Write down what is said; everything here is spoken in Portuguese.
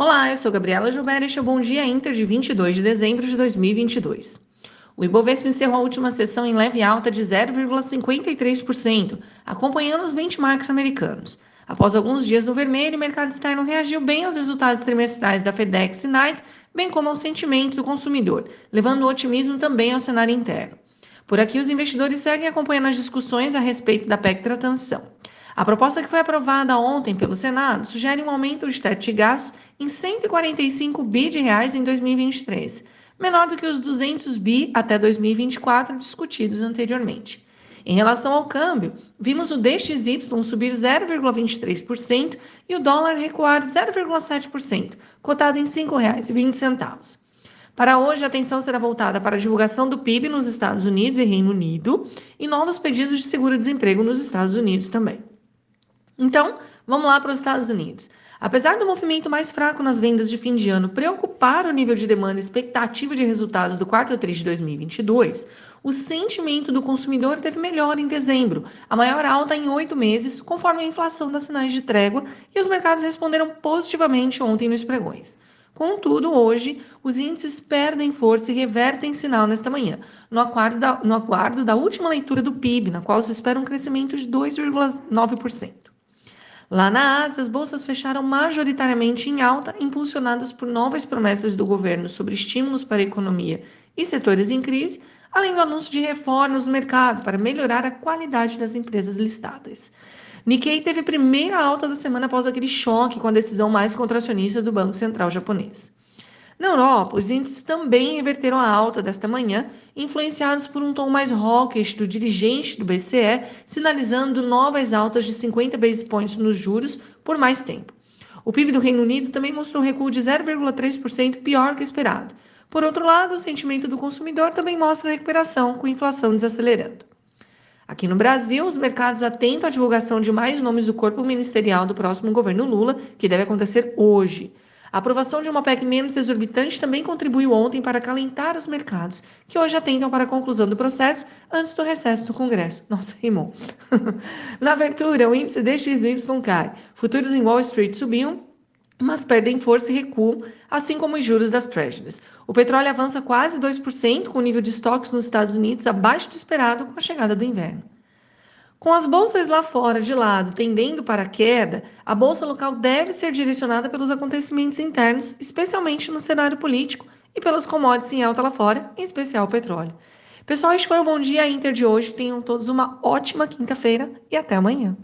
Olá, eu sou Gabriela Gilberto e este é o Bom Dia Inter de 22 de dezembro de 2022. O Ibovespa encerrou a última sessão em leve alta de 0,53%, acompanhando os benchmarks americanos. Após alguns dias no vermelho, o mercado externo reagiu bem aos resultados trimestrais da FedEx e Nike, bem como ao sentimento do consumidor, levando o otimismo também ao cenário interno. Por aqui, os investidores seguem acompanhando as discussões a respeito da PEC Transição. A proposta que foi aprovada ontem pelo Senado sugere um aumento de teto de gastos em 145 bi de reais em 2023, menor do que os 200 bi até 2024 discutidos anteriormente. Em relação ao câmbio, vimos o DXY subir 0,23% e o dólar recuar 0,7%, cotado em R$ 5,20. Para hoje, a atenção será voltada para a divulgação do PIB nos Estados Unidos e Reino Unido e novos pedidos de seguro-desemprego nos Estados Unidos também. Então, vamos lá para os Estados Unidos. Apesar do movimento mais fraco nas vendas de fim de ano preocupar o nível de demanda e expectativa de resultados do quarto trimestre de 2022, o sentimento do consumidor teve melhor em dezembro, a maior alta em oito meses, conforme a inflação dá sinais de trégua, e os mercados responderam positivamente ontem nos pregões. Contudo, hoje, os índices perdem força e revertem sinal nesta manhã, no aguardo da, no aguardo da última leitura do PIB, na qual se espera um crescimento de 2,9%. Lá na Ásia, as bolsas fecharam majoritariamente em alta, impulsionadas por novas promessas do governo sobre estímulos para a economia e setores em crise, além do anúncio de reformas no mercado para melhorar a qualidade das empresas listadas. Nikkei teve a primeira alta da semana após aquele choque com a decisão mais contracionista do Banco Central japonês. Na Europa, os índices também reverteram a alta desta manhã, influenciados por um tom mais hawkish do dirigente do BCE, sinalizando novas altas de 50 basis points nos juros por mais tempo. O PIB do Reino Unido também mostrou um recuo de 0,3% pior que esperado. Por outro lado, o sentimento do consumidor também mostra recuperação, com inflação desacelerando. Aqui no Brasil, os mercados atentam à divulgação de mais nomes do corpo ministerial do próximo governo Lula, que deve acontecer hoje. A aprovação de uma PEC menos exorbitante também contribuiu ontem para acalentar os mercados, que hoje atentam para a conclusão do processo antes do recesso do Congresso. Nossa, rimou. Na abertura, o índice DXY cai. Futuros em Wall Street subiam, mas perdem força e recuam, assim como os juros das Treasuries. O petróleo avança quase 2%, com o nível de estoques nos Estados Unidos abaixo do esperado com a chegada do inverno. Com as bolsas lá fora de lado tendendo para a queda, a bolsa local deve ser direcionada pelos acontecimentos internos, especialmente no cenário político e pelas commodities em alta lá fora, em especial o petróleo. Pessoal, este foi o Bom Dia Inter de hoje. Tenham todos uma ótima quinta-feira e até amanhã.